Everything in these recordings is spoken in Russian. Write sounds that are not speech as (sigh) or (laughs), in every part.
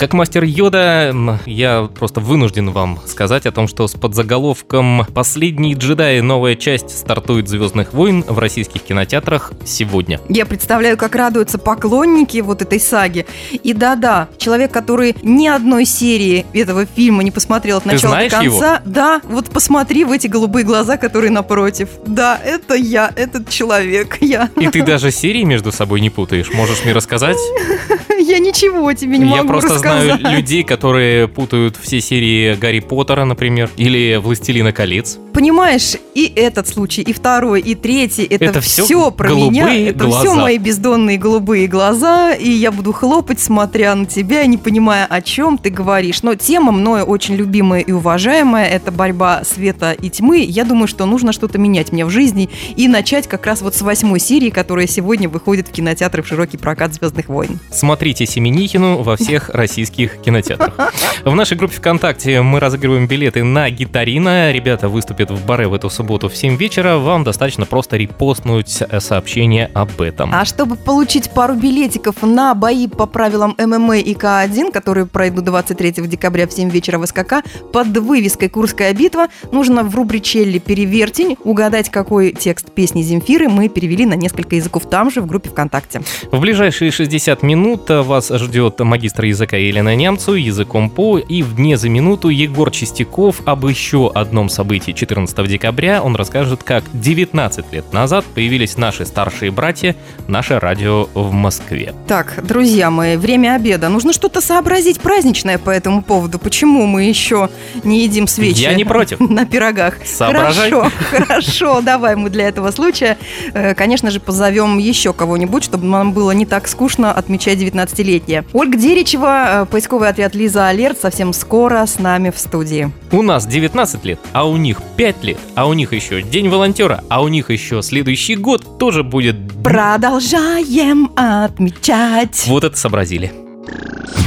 Как мастер Йода, я просто вынужден вам сказать о том, что с подзаголовком «Последний джедай. Новая часть стартует «Звездных войн» в российских кинотеатрах сегодня». Я представляю, как радуются поклонники вот этой саги. И да-да, человек, который ни одной серии этого фильма не посмотрел от начала до конца. его? Да, вот посмотри в эти голубые глаза, которые напротив. Да, это я, этот человек, (laughs) я. И ты даже серии между собой не путаешь. Можешь мне рассказать? (laughs) Я ничего тебе не Я могу просто знаю рассказать. людей, которые путают все серии Гарри Поттера, например, или Властелина колец. Понимаешь, и этот случай, и второй, и третий, это, Это всё все про меня, это все глаза. мои бездонные голубые глаза, и я буду хлопать, смотря на тебя, не понимая, о чем ты говоришь. Но тема мною очень любимая и уважаемая, это борьба света и тьмы. Я думаю, что нужно что-то менять мне в жизни и начать как раз вот с восьмой серии, которая сегодня выходит в кинотеатры в широкий прокат «Звездных войн». Смотрите Семенихину во всех (laughs) российских кинотеатрах. В нашей группе ВКонтакте мы разыгрываем билеты на гитарина. Ребята выступят в баре в эту субботу в 7 вечера. Вам достаточно просто репостнуть сообщение об этом. А чтобы получить пару билетиков на бои по правилам ММА и К1, которые пройдут 23 декабря в 7 вечера в СКК, под вывеской «Курская битва», нужно в рубричелле «Перевертень» угадать, какой текст песни Земфиры мы перевели на несколько языков там же в группе ВКонтакте. В ближайшие 60 минут вас ждет магистр языка Елена Немцу, языком по, и в дне за минуту Егор Чистяков об еще одном событии 14 декабря. Он расскажет, как 19 лет назад появились наши старшие братья, наше радио в Москве. Так, друзья мои, время обеда. Нужно что-то сообразить праздничное по этому поводу. Почему мы еще не едим свечи? Я не против. (laughs) На пирогах. Соображай. Хорошо, хорошо. Давай мы для этого случая, э, конечно же, позовем еще кого-нибудь, чтобы нам было не так скучно отмечать 19-летие. Ольга Деричева, э, поисковый отряд Лиза Алерт, совсем скоро с нами в студии. У нас 19 лет, а у них 5 лет, а у них еще День волонтера, а у них еще следующий год тоже будет... Продолжаем отмечать. Вот это сообразили.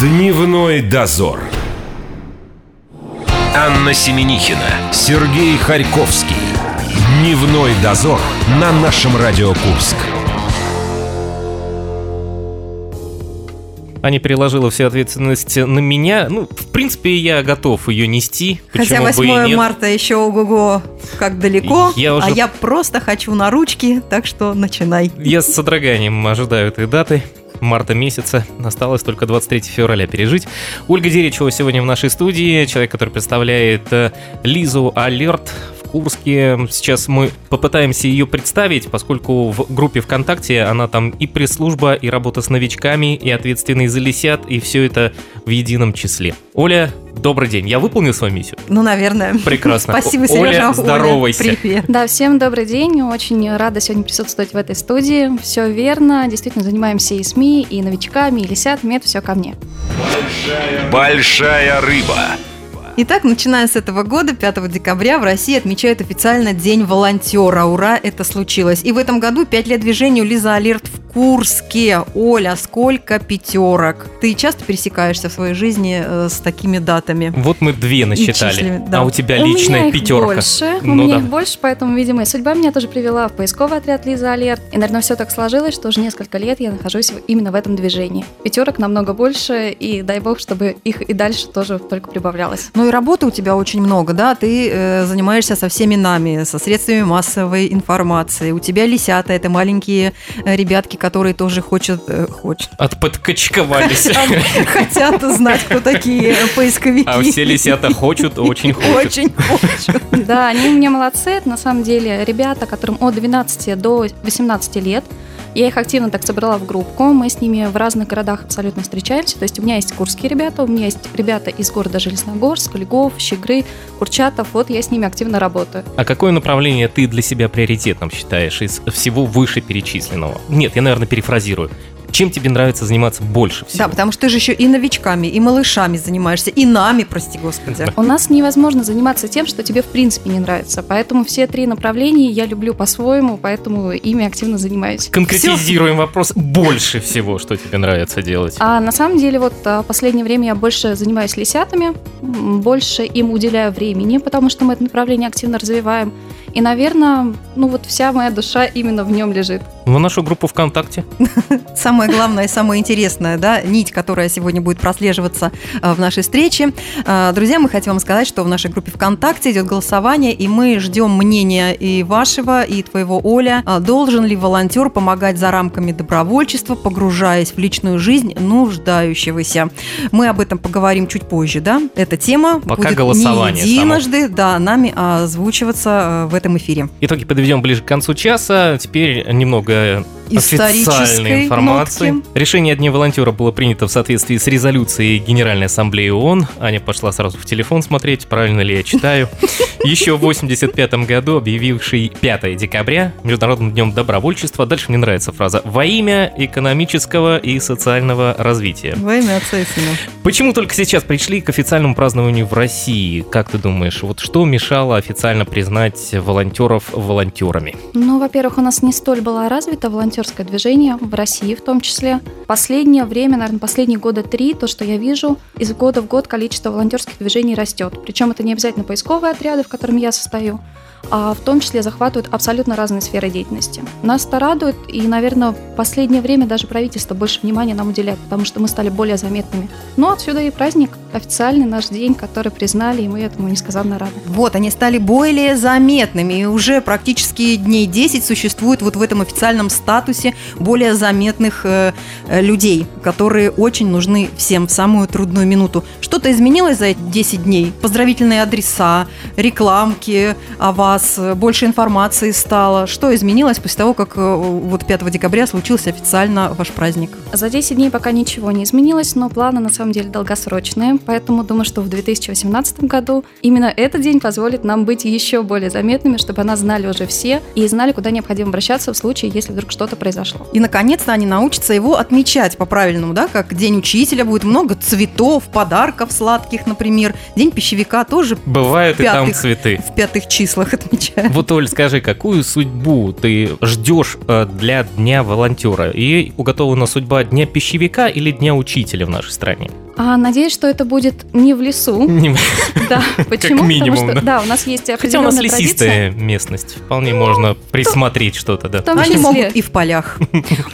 Дневной дозор. Анна Семенихина, Сергей Харьковский. Дневной дозор на нашем Радио Курск. Аня переложила всю ответственность на меня. Ну, в принципе, я готов ее нести. Хотя Почему бы и 8 нет? марта еще ого-го как далеко, Я уже- а я просто хочу на ручки, так что начинай. Я с содроганием ожидаю этой даты. Марта месяца. Осталось только 23 февраля пережить. Ольга Деричева сегодня в нашей студии. Человек, который представляет э, Лизу Алерт Курске. Сейчас мы попытаемся ее представить, поскольку в группе ВКонтакте она там и пресс-служба, и работа с новичками, и ответственный за лисят, и все это в едином числе. Оля, добрый день. Я выполнил свою миссию? Ну, наверное. Прекрасно. (laughs) Спасибо, Сережа. Оля, Оля, здоровайся. Привет. Да, всем добрый день. Очень рада сегодня присутствовать в этой студии. Все верно. Действительно, занимаемся и СМИ, и новичками, и лисятами. Это все ко мне. Большая рыба. Итак, начиная с этого года, 5 декабря, в России отмечают официально День волонтера. Ура, это случилось. И в этом году 5 лет движению Лиза Алерт в Курске. Оля, сколько пятерок? Ты часто пересекаешься в своей жизни э, с такими датами? Вот мы две насчитали. да. А у тебя у личная меня их пятерка. больше. у Ну меня да. их больше, поэтому, видимо, и судьба меня тоже привела в поисковый отряд Лиза Алерт. И, наверное, все так сложилось, что уже несколько лет я нахожусь именно в этом движении. Пятерок намного больше, и дай бог, чтобы их и дальше тоже только прибавлялось. Ну и работы у тебя очень много, да? Ты э, занимаешься со всеми нами, со средствами массовой информации. У тебя лисята, это маленькие э, ребятки, которые тоже хотят... э, хочет- Отподкачковались. хотят знать, кто такие поисковики. А все лисята хочут, очень хочут. (laughs) Очень хочет. Да, они у меня молодцы. Это на самом деле ребята, которым от 12 до 18 лет. Я их активно так собрала в группку. Мы с ними в разных городах абсолютно встречаемся. То есть у меня есть курские ребята, у меня есть ребята из города Железногорск, Льгов, Щегры, Курчатов. Вот я с ними активно работаю. А какое направление ты для себя приоритетным считаешь из всего вышеперечисленного? Нет, я, наверное, перефразирую. Чем тебе нравится заниматься больше всего? Да, потому что ты же еще и новичками, и малышами занимаешься, и нами, прости господи. У нас невозможно заниматься тем, что тебе в принципе не нравится. Поэтому все три направления я люблю по-своему, поэтому ими активно занимаюсь. Конкретизируем вопрос больше всего, что тебе нравится делать. А на самом деле вот а, в последнее время я больше занимаюсь лисятами, больше им уделяю времени, потому что мы это направление активно развиваем. И, наверное, ну вот вся моя душа именно в нем лежит. В нашу группу ВКонтакте. (laughs) Самое главное и самое интересное, да, нить, которая сегодня будет прослеживаться э, в нашей встрече. Э, Друзья, мы хотим вам сказать, что в нашей группе ВКонтакте идет голосование, и мы ждем мнения и вашего, и твоего, Оля. А Должен ли волонтер помогать за рамками добровольчества, погружаясь в личную жизнь нуждающегося? Мы об этом поговорим чуть позже, да? Эта тема Пока будет голосование не единожды, да, нами озвучиваться э, в этом эфире. Итоги подведем ближе к концу часа. Теперь немного Yeah. Исторической информации. нотки. Решение о Дне волонтера было принято в соответствии с резолюцией Генеральной Ассамблеи ООН. Аня пошла сразу в телефон смотреть, правильно ли я читаю. (laughs) Еще в 85 году, объявивший 5 декабря Международным днем добровольчества. Дальше мне нравится фраза «Во имя экономического и социального развития». Во имя Отца и Сына. Почему только сейчас пришли к официальному празднованию в России? Как ты думаешь, вот что мешало официально признать волонтеров волонтерами? Ну, во-первых, у нас не столь было развито волонтерское движение, в России в том числе. Последнее время, наверное, последние года три, то, что я вижу, из года в год количество волонтерских движений растет. Причем это не обязательно поисковые отряды, в котором я состою, в том числе захватывают абсолютно разные сферы деятельности. Нас это радует, и, наверное, в последнее время даже правительство больше внимания нам уделяет, потому что мы стали более заметными. Но отсюда и праздник, официальный наш день, который признали, и мы этому несказанно рады. Вот, они стали более заметными, и уже практически дней 10 существует вот в этом официальном статусе более заметных э, э, людей, которые очень нужны всем в самую трудную минуту. Что-то изменилось за эти 10 дней? Поздравительные адреса, рекламки о вас, э, больше информации стало. Что изменилось после того, как э, вот 5 декабря случился официально ваш праздник? За 10 дней пока ничего не изменилось, но планы на самом деле долгосрочные, поэтому думаю, что в 2018 году именно этот день позволит нам быть еще более заметными, чтобы о нас знали уже все и знали, куда необходимо обращаться в случае, если вдруг что-то произошло. И, наконец-то, они научатся его отмечать по-правильному, да, как День учителя, будет много цветов, подарков сладких, например. День пищевика тоже Бывают и там Пятых. цветы. в пятых числах отмечаем. Вот, Оль, скажи, какую судьбу ты ждешь э, для Дня волонтера? И уготована судьба Дня пищевика или Дня учителя в нашей стране? А надеюсь, что это будет не в лесу. (laughs) Не- (laughs) Да, почему? минимум, Потому да. что, да, у нас есть Хотя у нас лесистая традиция. местность. Вполне можно присмотреть что-то, да. В том Они могут и в полях.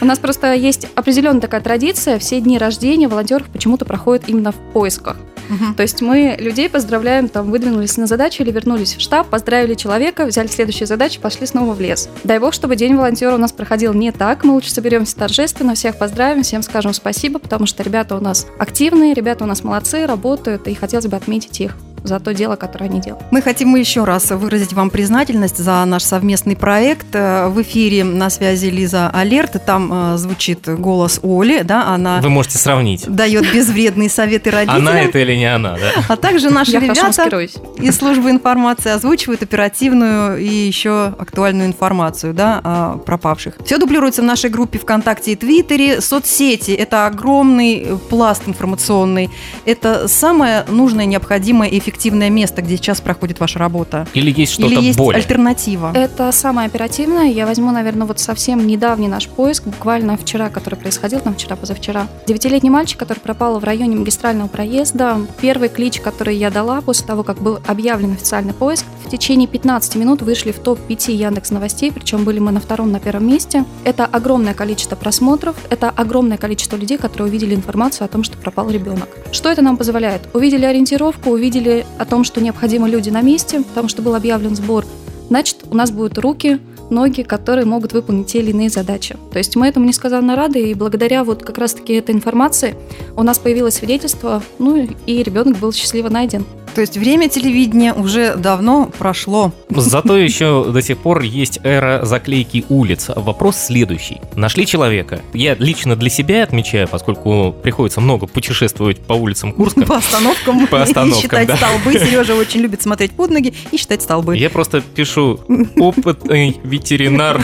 У нас просто есть определенная такая традиция. Все дни рождения волонтеров почему-то проходят именно в поисках. Мгм. То есть мы людей поздравляем, там, выдвинулись на задачу или вернулись в штаб, поздравили человека, взяли следующую задачу, пошли снова в лес. Дай бог, чтобы День волонтера у нас проходил не так. Мы лучше соберемся торжественно, всех поздравим, всем скажем спасибо, потому что ребята у нас активные, ребята у нас молодцы, работают, и хотелось бы отметить их за то дело, которое они делают. Мы хотим еще раз выразить вам признательность за наш совместный проект. В эфире на связи Лиза Алерт. Там э, звучит голос Оли, да, она Вы можете сравнить. дает безвредные советы родителям. Она это или не она, да? А также наши Я ребята из службы информации озвучивают оперативную и еще актуальную информацию да, о пропавших. Все дублируется в нашей группе ВКонтакте и Твиттере. Соцсети – это огромный пласт информационный. Это самое нужное, необходимое и эффективное место, где сейчас проходит ваша работа. Или есть что-то Или есть более? альтернатива? Это самое оперативное. Я возьму, наверное, вот совсем недавний наш поиск, буквально вчера, который происходил, там вчера, позавчера. Девятилетний мальчик, который пропал в районе магистрального проезда. Первый клич, который я дала после того, как был объявлен официальный поиск, в течение 15 минут вышли в топ-5 Яндекс Новостей, причем были мы на втором, на первом месте. Это огромное количество просмотров, это огромное количество людей, которые увидели информацию о том, что пропал ребенок. Что это нам позволяет? Увидели ориентировку, увидели о том, что необходимы люди на месте, потому что был объявлен сбор значит, у нас будут руки, ноги, которые могут выполнить те или иные задачи. То есть мы этому несказанно рады, и благодаря вот как раз-таки этой информации у нас появилось свидетельство, ну и ребенок был счастливо найден. То есть время телевидения уже давно прошло. Зато еще до сих пор есть эра заклейки улиц. Вопрос следующий. Нашли человека. Я лично для себя отмечаю, поскольку приходится много путешествовать по улицам Курска. По остановкам. По остановкам, И считать да. столбы. Сережа очень любит смотреть под ноги и считать столбы. Я просто пишу опытный ветеринар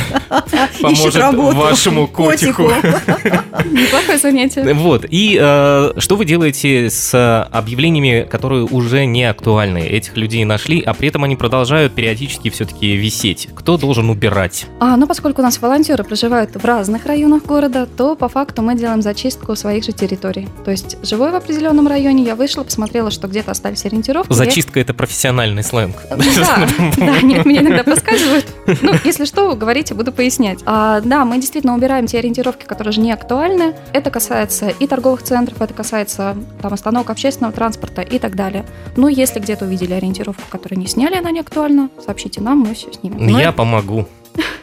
поможет вашему (laughs) котику. Неплохое занятие. Вот. И э, что вы делаете с э, объявлениями, которые уже не актуальны? Этих людей нашли, а при этом они продолжают периодически все-таки висеть. Кто должен убирать? А, ну, поскольку у нас волонтеры проживают в разных районах города, то по факту мы делаем зачистку своих же территорий. То есть, живой в определенном районе, я вышла, посмотрела, что где-то остались ориентировки. я- Зачистка это профессиональный сленг. Да, (laughs) (laughs) да, меня иногда подсказывают. Ну, если что, говорите, буду пояснять. А, да, мы действительно убираем те ориентировки, которые же не актуальны. Это касается и торговых центров, это касается там, остановок общественного транспорта и так далее. Ну, если где-то увидели ориентировку, которую не сняли, она не актуальна, сообщите нам, мы все снимем. Я помогу.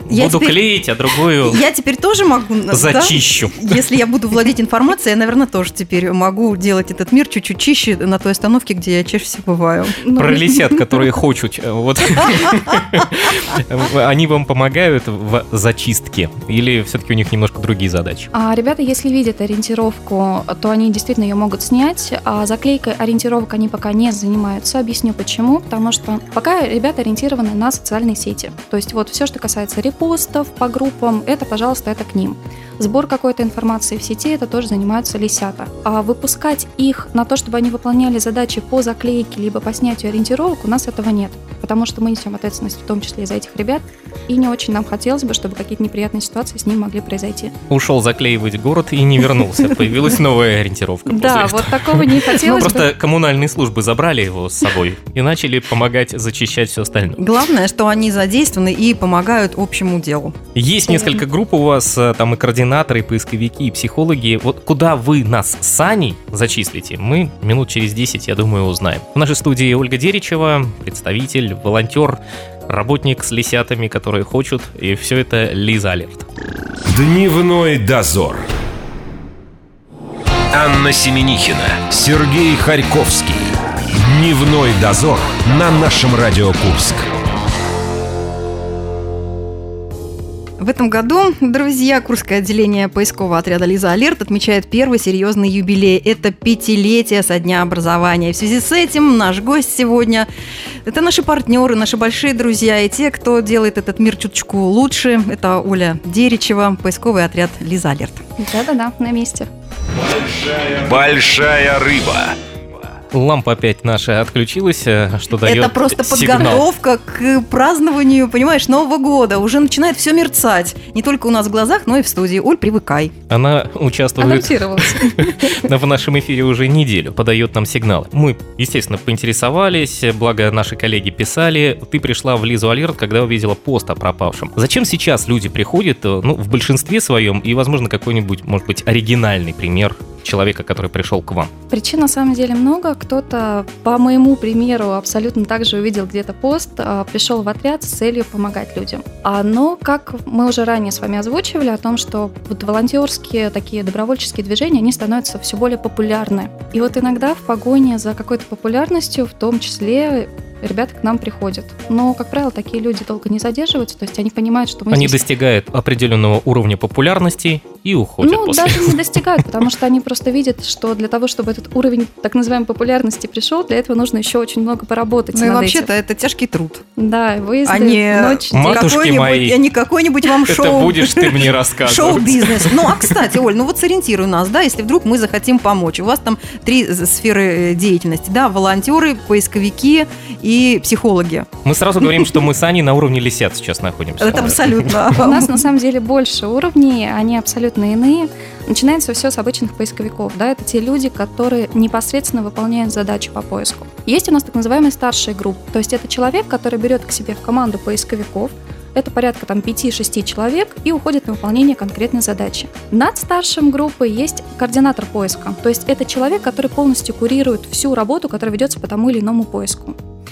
Я Буду теперь- клеить, а другую Я теперь тоже могу... да? зачищу. Если я буду владеть информацией, я, наверное, тоже теперь могу делать этот мир чуть-чуть чище на той остановке, где я чаще всего бываю. Ну, Про лисят, (laughs) которые хочут. э, Вот. (laughs) Они вам помогают в зачистке? Или все-таки у них немножко другие задачи? А ребята, если видят ориентировку, то они действительно ее могут снять. А заклейкой ориентировок они пока не занимаются. Объясню почему. Потому что пока ребята ориентированы на социальные сети. То есть вот все, что касается репостов по группам, это, пожалуйста, это к ним. Сбор какой-то информации в сети, это тоже занимаются лисята. А выпускать их на то, чтобы они выполняли задачи по заклейке либо по снятию ориентировок, у нас этого нет. Потому что мы несем ответственность в том числе и за этих ребят. И не очень нам хотелось бы, чтобы какие-то неприятные ситуации с ними могли произойти. Ушел заклеивать город и не вернулся. (laughs) Появилась новая ориентировка. Да, вот такого не хотелось бы. просто коммунальные службы забрали его с собой и начали помогать зачищать все остальное. Главное, что они задействованы и помогают общему делу. Есть несколько групп у вас, э, там и координаторы, и поисковики, и психологи. Вот куда вы нас с Аней зачислите, мы минут через 10, я думаю, узнаем. В нашей студии Ольга Деричева, представитель, волонтер, работник с лисятами, которые хочут, и все это Лиза Алерт. Дневной дозор. Анна Семенихина, Сергей Харьковский. Дневной дозор на нашем Радио Курск. В этом году, друзья, Курское отделение поискового отряда «Лиза Алерт» отмечает первый серьезный юбилей. Это пятилетие со дня образования. В связи с этим наш гость сегодня – это наши партнеры, наши большие друзья и те, кто делает этот мир чуточку лучше. Это Оля Деричева, поисковый отряд «Лиза Алерт». Да-да-да, на месте. Большая рыба. Лампа опять наша отключилась, э, что дает Это просто сигнал. подготовка к празднованию, понимаешь, Нового года. Уже начинает все мерцать. Не только у нас в глазах, но и в студии. Оль, привыкай. Она участвует (laughs) в нашем эфире уже неделю, подает нам сигналы. Мы, естественно, поинтересовались, благо наши коллеги писали. Ты пришла в Лизу Алерт, когда увидела пост о пропавшем. Зачем сейчас люди приходят, э, ну, в большинстве своем, и, возможно, какой-нибудь, может быть, оригинальный пример человека, который пришел к вам? Причин на самом деле много. Кто-то, по моему примеру, абсолютно так же увидел где-то пост, а, пришел в отряд с целью помогать людям. Но, как мы уже ранее с вами озвучивали, о том, что вот волонтерские такие добровольческие движения, они становятся все более популярны. И вот иногда в погоне за какой-то популярностью, в том числе ребята к нам приходят. Но, как правило, такие люди долго не задерживаются, то есть они понимают, что мы Они здесь достигают определенного уровня популярности и уходят ну, после даже не достигают, потому что они просто видят, что для того, чтобы этот уровень так называемой популярности пришел, для этого нужно еще очень много поработать Ну и вообще-то это тяжкий труд. Да, выезды, А не ночь. Матушки какой-нибудь- мои. а не какой-нибудь вам Это шоу. будешь ты мне (laughs) рассказывать. Шоу-бизнес. Ну, а кстати, Оль, ну вот сориентируй нас, да, если вдруг мы захотим помочь. У вас там три сферы э, деятельности, да, волонтеры, поисковики и психологи. Мы сразу говорим, что мы с Аней на уровне лисят сейчас находимся. Это абсолютно. (laughs) У нас на самом деле больше уровней, они абсолютно иные. Начинается все с обычных поисковиков. Да? Это те люди, которые непосредственно выполняют задачи по поиску. Есть у нас так называемые старшие группы. То есть это человек, который берет к себе в команду поисковиков, это порядка там 5-6 человек и уходит на выполнение конкретной задачи. Над старшим группой есть координатор поиска. То есть это человек, который полностью курирует всю работу, которая ведется по тому или иному поиску.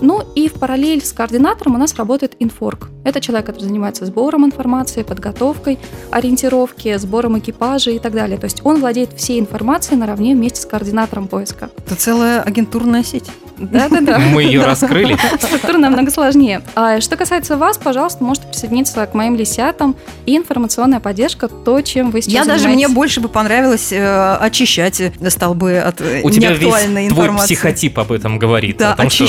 Ну и в параллель с координатором у нас работает инфорг. Это человек, который занимается сбором информации, подготовкой, ориентировки, сбором экипажа и так далее. То есть он владеет всей информацией наравне вместе с координатором поиска. Это целая агентурная сеть. Да-да-да. (laughs) Мы ее раскрыли. Структура намного сложнее. А что касается вас, пожалуйста, можете присоединиться к моим лисятам. И информационная поддержка, то, чем вы сейчас Я даже мне больше бы понравилось э, очищать столбы от э, У тебя весь твой психотип об этом говорит. Да, о том, что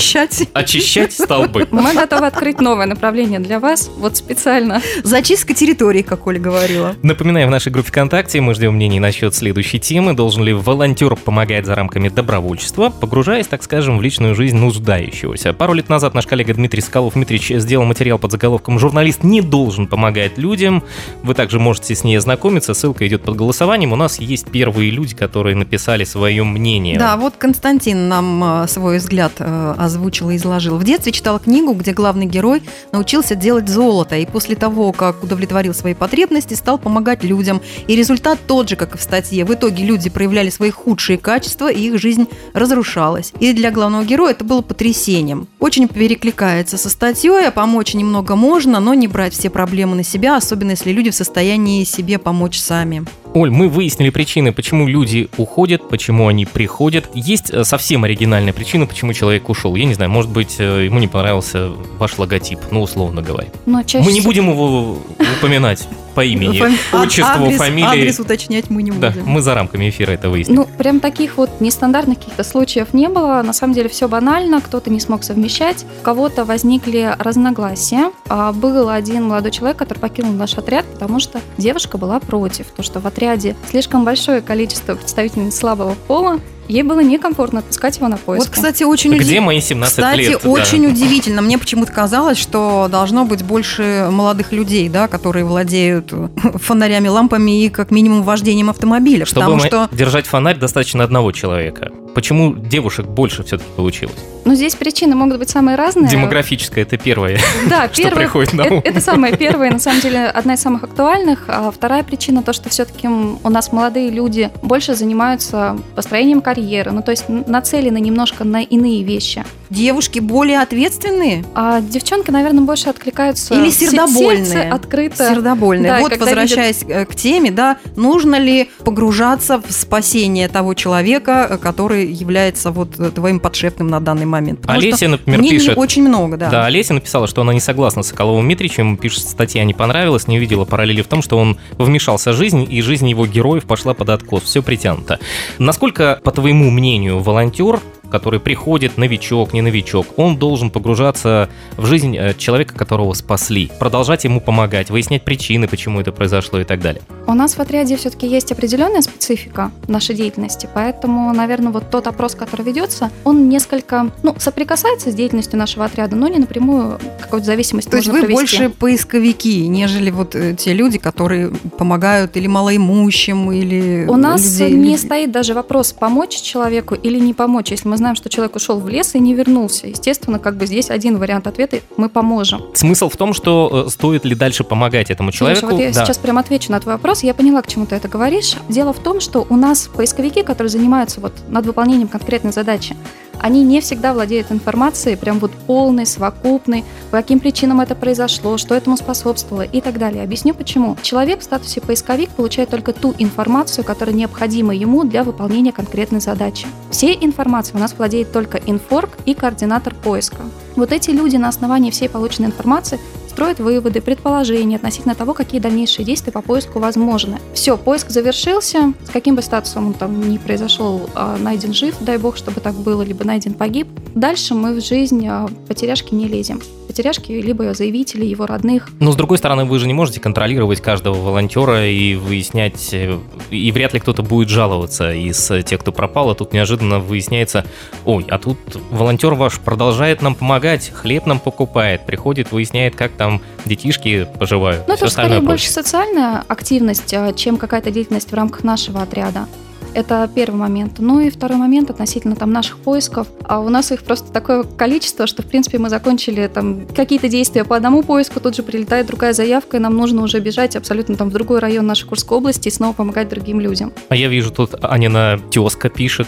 очищать. столбы. Мы готовы открыть новое направление для вас, вот специально. Зачистка территории, как Оля говорила. Напоминаю, в нашей группе ВКонтакте мы ждем мнений насчет следующей темы. Должен ли волонтер помогать за рамками добровольчества, погружаясь, так скажем, в личную жизнь нуждающегося? Пару лет назад наш коллега Дмитрий Скалов Дмитрич сделал материал под заголовком «Журналист не должен помогать людям». Вы также можете с ней ознакомиться, ссылка идет под голосованием. У нас есть первые люди, которые написали свое мнение. Да, вот Константин нам э, свой взгляд э, озвучил и изложил. В детстве читал книгу, где главный герой научился делать золото, и после того, как удовлетворил свои потребности, стал помогать людям. И результат тот же, как и в статье. В итоге люди проявляли свои худшие качества, и их жизнь разрушалась. И для главного героя это было потрясением. Очень перекликается со статьей, а помочь немного можно, но не брать все проблемы на себя, особенно если люди в состоянии себе помочь сами. Оль, мы выяснили причины, почему люди уходят, почему они приходят. Есть э, совсем оригинальная причина, почему человек ушел. Я не знаю, может быть, э, ему не понравился ваш логотип, ну, условно говоря. Но чаще Мы не будем его упоминать по имени, Фами- отчеству, адрес, фамилии. Адрес уточнять мы не Да, будем. мы за рамками эфира это выясним. Ну, прям таких вот нестандартных каких-то случаев не было. На самом деле все банально. Кто-то не смог совмещать, у кого-то возникли разногласия. А, Был один молодой человек, который покинул наш отряд, потому что девушка была против. То, что в отряде слишком большое количество представительниц слабого пола, ей было некомфортно отпускать его на поиск. Вот, кстати, очень Где уди- мои 17 Кстати, лет? Да. очень удивительно. Мне почему-то казалось, что должно быть больше молодых людей, да, которые владеют (laughs) фонарями, лампами и как минимум вождением автомобиля. Чтобы потому что держать фонарь, достаточно одного человека. Почему девушек больше все-таки получилось? Но здесь причины могут быть самые разные. Демографическое это первое. (laughs) Да, (laughs) Что первое, приходит на это, ум. это самая (laughs) первая, на самом деле, одна из самых актуальных. А вторая причина то, что все-таки у нас молодые люди больше занимаются построением карьеры, ну то есть нацелены немножко на иные вещи. девушки более ответственные, А девчонки, наверное, больше откликаются. Или се- сердобольные. сердце открыто. сердобольные. Да, вот, возвращаясь э, к теме, да, нужно ли погружаться в спасение того человека, э, который является вот э, твоим подшефным на данный момент? Потому Олеся, например, пишет... очень много, да. Да, Олеся написала, что она не согласна с Соколовым Митричем, пишет, статья не понравилась, не увидела параллели в том, что он вмешался в жизнь, и жизнь его героев пошла под откос. Все притянуто. Насколько, по твоему мнению, волонтер, который приходит, новичок, не новичок, он должен погружаться в жизнь э, человека, которого спасли, продолжать ему помогать, выяснять причины, почему это произошло и так далее. У нас в отряде все-таки есть определенная специфика нашей деятельности, поэтому, наверное, вот тот опрос, который ведется, он несколько, ну, соприкасается с деятельностью нашего отряда, но не напрямую какой-то зависимости То есть вы провести. больше поисковики, нежели вот э, те люди, которые помогают или малоимущим, или У нас людей- не стоит даже вопрос, помочь человеку или не помочь. Если мы знаем, что человек ушел в лес и не вернулся, естественно, как бы здесь один вариант ответа – мы поможем. Смысл в том, что э, стоит ли дальше помогать этому человеку. Слушай, вот я Да. сейчас прям отвечу на твой вопрос. Я поняла, к чему ты это говоришь. Дело в том, что у нас поисковики, которые занимаются вот над выполнением конкретной задачи, они не всегда владеют информацией прям вот полной, совокупной, по каким причинам это произошло, что этому способствовало и так далее. Объясню почему. Человек в статусе поисковик получает только ту информацию, которая необходима ему для выполнения конкретной задачи. Всей информацией у нас владеет только инфорг и координатор поиска. Вот эти люди на основании всей полученной информации строят выводы, предположения относительно того, какие дальнейшие действия по поиску возможны. Все, поиск завершился. С каким бы статусом он там не произошел, а, найден жив, дай бог, чтобы так было, либо найден погиб. Дальше мы в жизнь а, потеряшки не лезем. Потеряшки либо заявители, его родных. Но с другой стороны, вы же не можете контролировать каждого волонтера и выяснять, э, и вряд ли кто-то будет жаловаться из э, тех, кто пропал, а тут неожиданно выясняется, ой, а тут волонтер ваш продолжает нам помогать, хлеб нам покупает, приходит, выясняет, как там детишки поживают. Всё это скорее остальное больше социальная активность, а, чем какая-то деятельность в рамках нашего отряда. Это первый момент. Ну и второй момент относительно там наших поисков. А у нас их просто такое количество, что в принципе мы закончили там какие-то действия по одному поиску, тут же прилетает другая заявка, и нам нужно уже бежать абсолютно там в другой район нашей Курской области и снова помогать другим людям. А я вижу, тут Анина тезка пишет,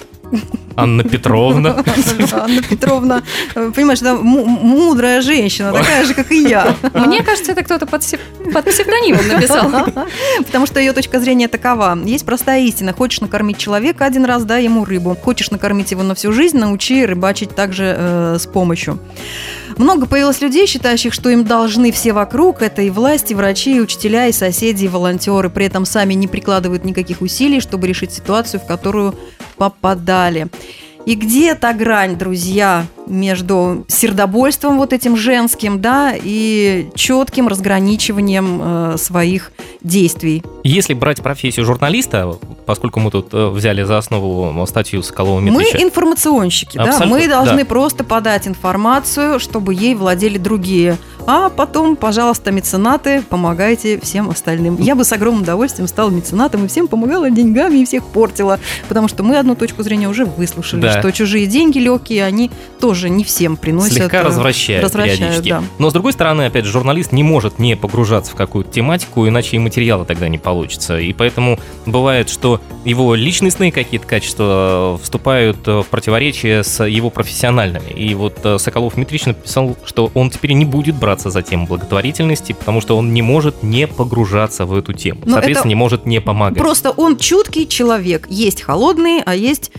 Анна Петровна. Анна Петровна, понимаешь, да, мудрая женщина, такая же, как и я. Мне кажется, это кто-то под, под псевдонимом написал. Потому что ее точка зрения такова. Есть простая истина. Хочешь накормить человека один раз, дай ему рыбу. Хочешь накормить его на всю жизнь, научи рыбачить также э, с помощью. Много появилось людей, считающих, что им должны все вокруг. Это и власти, и врачи, и учителя, и соседи, и волонтеры. При этом сами не прикладывают никаких усилий, чтобы решить ситуацию, в которую попадали. И где та грань, друзья, между сердобольством вот этим женским, да, и четким разграничиванием э, своих действий? Если брать профессию журналиста, поскольку мы тут э, взяли за основу статью Соколова Мы информационщики, да, мы должны да. просто подать информацию, чтобы ей владели другие а потом, пожалуйста, меценаты, помогайте всем остальным. Я бы с огромным удовольствием стала меценатом и всем помогала деньгами и всех портила, потому что мы одну точку зрения уже выслушали, да. что чужие деньги легкие, они тоже не всем приносят. Слегка развращают, развращают да. Но с другой стороны, опять же, журналист не может не погружаться в какую-то тематику, иначе и материала тогда не получится. И поэтому бывает, что его личностные какие-то качества вступают в противоречие с его профессиональными. И вот э, Соколов Дмитриевич написал, что он теперь не будет браться браться за тему благотворительности, потому что он не может не погружаться в эту тему. Но Соответственно, не может не помогать. Просто он чуткий человек. Есть холодные, а есть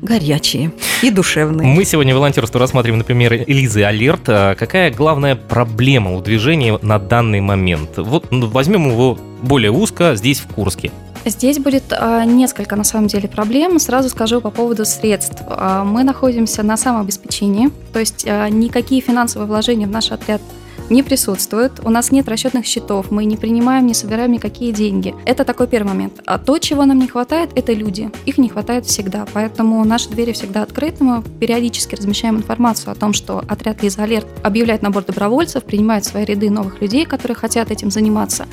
горячие и душевные. Мы сегодня волонтерство рассматриваем, например, Элизы Алерт. А какая главная проблема у движения на данный момент? Вот ну, возьмем его более узко здесь, в Курске. Здесь будет а, несколько, на самом деле, проблем. Сразу скажу по поводу средств. А, мы находимся на самообеспечении, то есть а, никакие финансовые вложения в наш отряд не присутствует, у нас нет расчетных счетов, мы не принимаем, не собираем никакие деньги. Это такой первый момент. А то, чего нам не хватает, это люди. Их не хватает всегда, поэтому наши двери всегда открыты. Мы периодически размещаем информацию о том, что отряд Лиза Алерт объявляет набор добровольцев, принимает в свои ряды новых людей, которые хотят этим заниматься.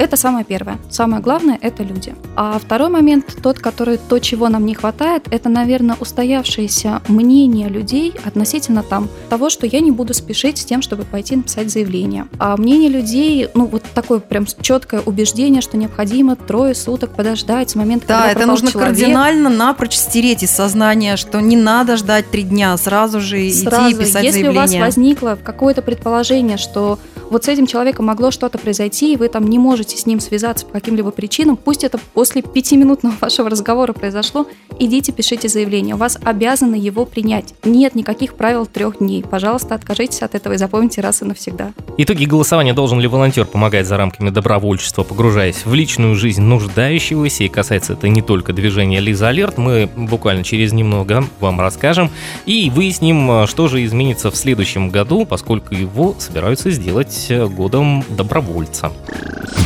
Это самое первое. Самое главное – это люди. А второй момент, тот, который то, чего нам не хватает, это, наверное, устоявшееся мнение людей относительно там того, что я не буду спешить с тем, чтобы пойти написать заявление. А мнение людей, ну вот такое прям четкое убеждение, что необходимо трое суток подождать с момента, да, когда это нужно человек. кардинально напрочь стереть из сознания, что не надо ждать три дня, сразу же сразу, идти писать если заявление. Если у вас возникло какое-то предположение, что вот с этим человеком могло что-то произойти, и вы там не можете с ним связаться по каким-либо причинам, пусть это после пятиминутного (laughs) вашего разговора произошло, идите, пишите заявление. Вас обязаны его принять. Нет никаких правил трех дней. Пожалуйста, откажитесь от этого и запомните раз и навсегда. Итоги голосования должен ли волонтер помогать за рамками добровольчества, погружаясь в личную жизнь нуждающегося, и касается это не только движения Лиза Алерт, мы буквально через немного вам расскажем и выясним, что же изменится в следующем году, поскольку его собираются сделать быть годом добровольца.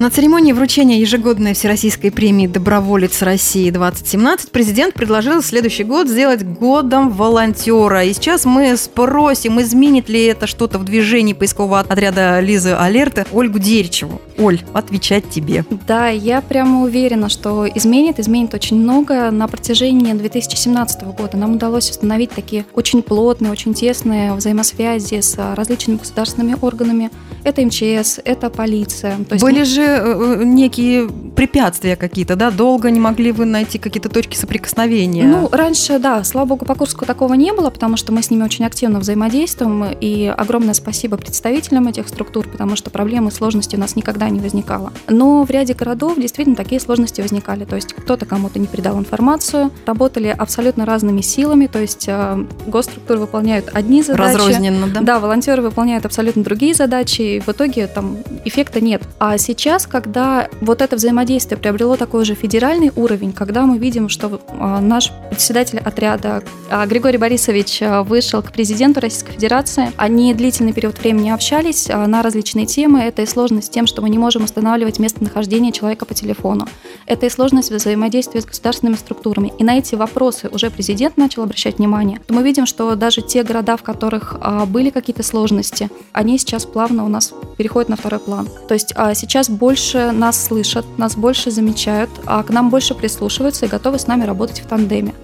На церемонии вручения ежегодной Всероссийской премии «Доброволец России-2017» президент предложил следующий год сделать годом волонтера. И сейчас мы спросим, изменит ли это что-то в движении поискового отряда Лизы Алерты Ольгу Деричеву. Оль, отвечать тебе. Да, я прямо уверена, что изменит, изменит очень много. На протяжении 2017 года нам удалось установить такие очень плотные, очень тесные взаимосвязи с различными государственными органами. Это МЧС, это полиция. То есть Были мы... же Э, э, некие препятствия какие-то, да? Долго не могли вы найти какие-то точки соприкосновения? Ну, раньше, да, слава богу, по Курску такого не было, потому что мы с ними очень активно взаимодействуем, и огромное спасибо представителям этих структур, потому что проблемы, сложности у нас никогда не возникало. Но в ряде городов действительно такие сложности возникали, то есть кто-то кому-то не передал информацию, работали абсолютно разными силами, то есть э, госструктуры выполняют одни задачи. Разрозненно, да? Да, волонтеры выполняют абсолютно другие задачи, и в итоге там эффекта нет. А сейчас сейчас, когда вот это взаимодействие приобрело такой же федеральный уровень, когда мы видим, что а, наш председатель отряда а, Григорий Борисович а, вышел к президенту Российской Федерации, они длительный период времени общались на различные темы. Это и сложность с тем, что мы не можем устанавливать местонахождение человека по телефону. Это и сложность взаимодействия с государственными структурами. И на эти вопросы уже президент начал обращать внимание. То мы видим, что даже те города, в которых были какие-то сложности, они сейчас плавно у нас переходят на второй план. То есть сейчас больше нас слышат, нас больше замечают, а к нам больше прислушиваются и готовы с нами работать в тандеме.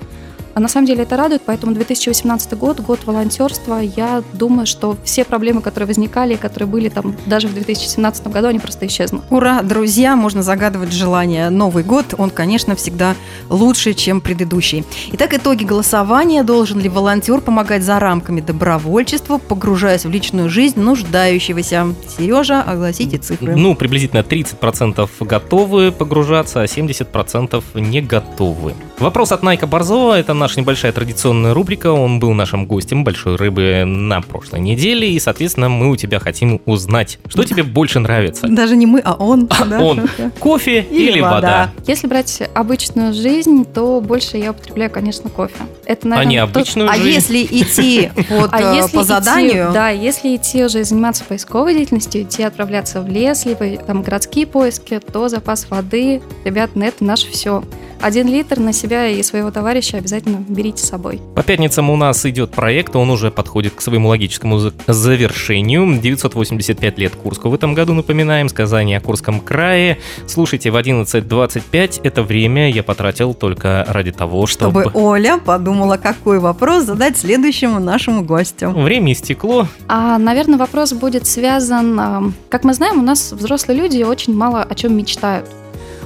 А на самом деле это радует, поэтому 2018 год, год волонтерства, я думаю, что все проблемы, которые возникали, которые были там даже в 2017 году, они просто исчезнут. Ура, друзья, можно загадывать желание. Новый год, он, конечно, всегда лучше, чем предыдущий. Итак, итоги голосования. Должен ли волонтер помогать за рамками добровольчества, погружаясь в личную жизнь нуждающегося? Сережа, огласите цифры. Ну, приблизительно 30% готовы погружаться, а 70% не готовы. Вопрос от Найка Борзова. Это наша небольшая традиционная рубрика. Он был нашим гостем «Большой рыбы» на прошлой неделе. И, соответственно, мы у тебя хотим узнать, что тебе больше нравится. Даже не мы, а он. да? Он. Кофе или, Или вода? вода. Если брать обычную жизнь, то больше я употребляю, конечно, кофе. Это, А наверное, не то- обычную А жизнь? если идти (laughs) вот, А э, если по идти- заданию, да, если идти уже заниматься поисковой деятельностью, идти отправляться в лес, либо там городские поиски, то запас воды, ребят, на это наше все. Один литр на себя и своего товарища обязательно берите с собой. По пятницам у нас идет проект, он уже подходит к своему логическому за- завершению. 985 лет Курску в этом году, напоминаем, сказание о Курском крае. Слушайте, в 11.25 это время я потратил только ради того, чтобы... чтобы Оля подумала, какой вопрос задать следующему нашему гостю. Время истекло. А, наверное, вопрос будет связан... Как мы знаем, у нас взрослые люди очень мало о чем мечтают.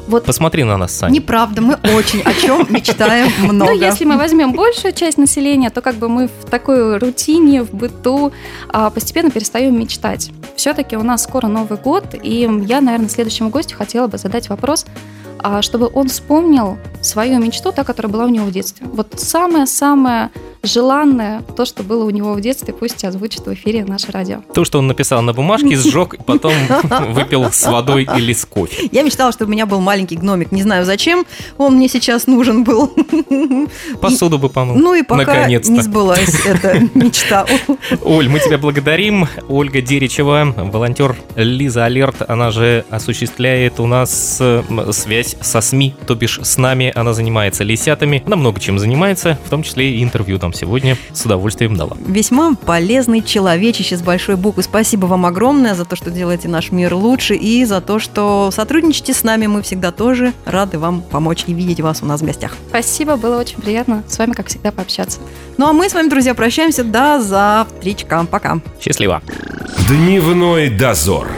Вот Посмотри на нас, Саня. Неправда, мы очень о чем (laughs) мечтаем много. Ну, если мы возьмем большую часть населения, то как бы мы в такой рутине, в быту а, постепенно перестаем мечтать. Все-таки у нас скоро Новый год, и я, наверное, следующему гостю хотела бы задать вопрос, чтобы он вспомнил свою мечту, та, которая была у него в детстве. Вот самое-самое желанное, то, что было у него в детстве, пусть озвучит в эфире наше радио. То, что он написал на бумажке, сжег, и потом (laughs) выпил с водой или с кофе. Я мечтала, чтобы у меня был маленький гномик. Не знаю зачем он мне сейчас нужен был. Посуду бы помыл. Ну и пока Наконец-то. не сбылась эта мечта. Оль, мы тебя благодарим. Ольга Деричева, волонтер Лиза Алерт, она же осуществляет у нас э, м, связь со СМИ, то бишь с нами. Она занимается лисятами, она много чем занимается, в том числе и интервью нам сегодня с удовольствием дала. Весьма полезный человечище с большой буквы. Спасибо вам огромное за то, что делаете наш мир лучше и за то, что сотрудничаете с нами. Мы всегда тоже рады вам помочь и видеть вас у нас в гостях. Спасибо, было очень приятно с вами, как всегда, пообщаться. Ну а мы с вами, друзья, прощаемся до завтричка. Пока. Счастливо. Дневной дозор.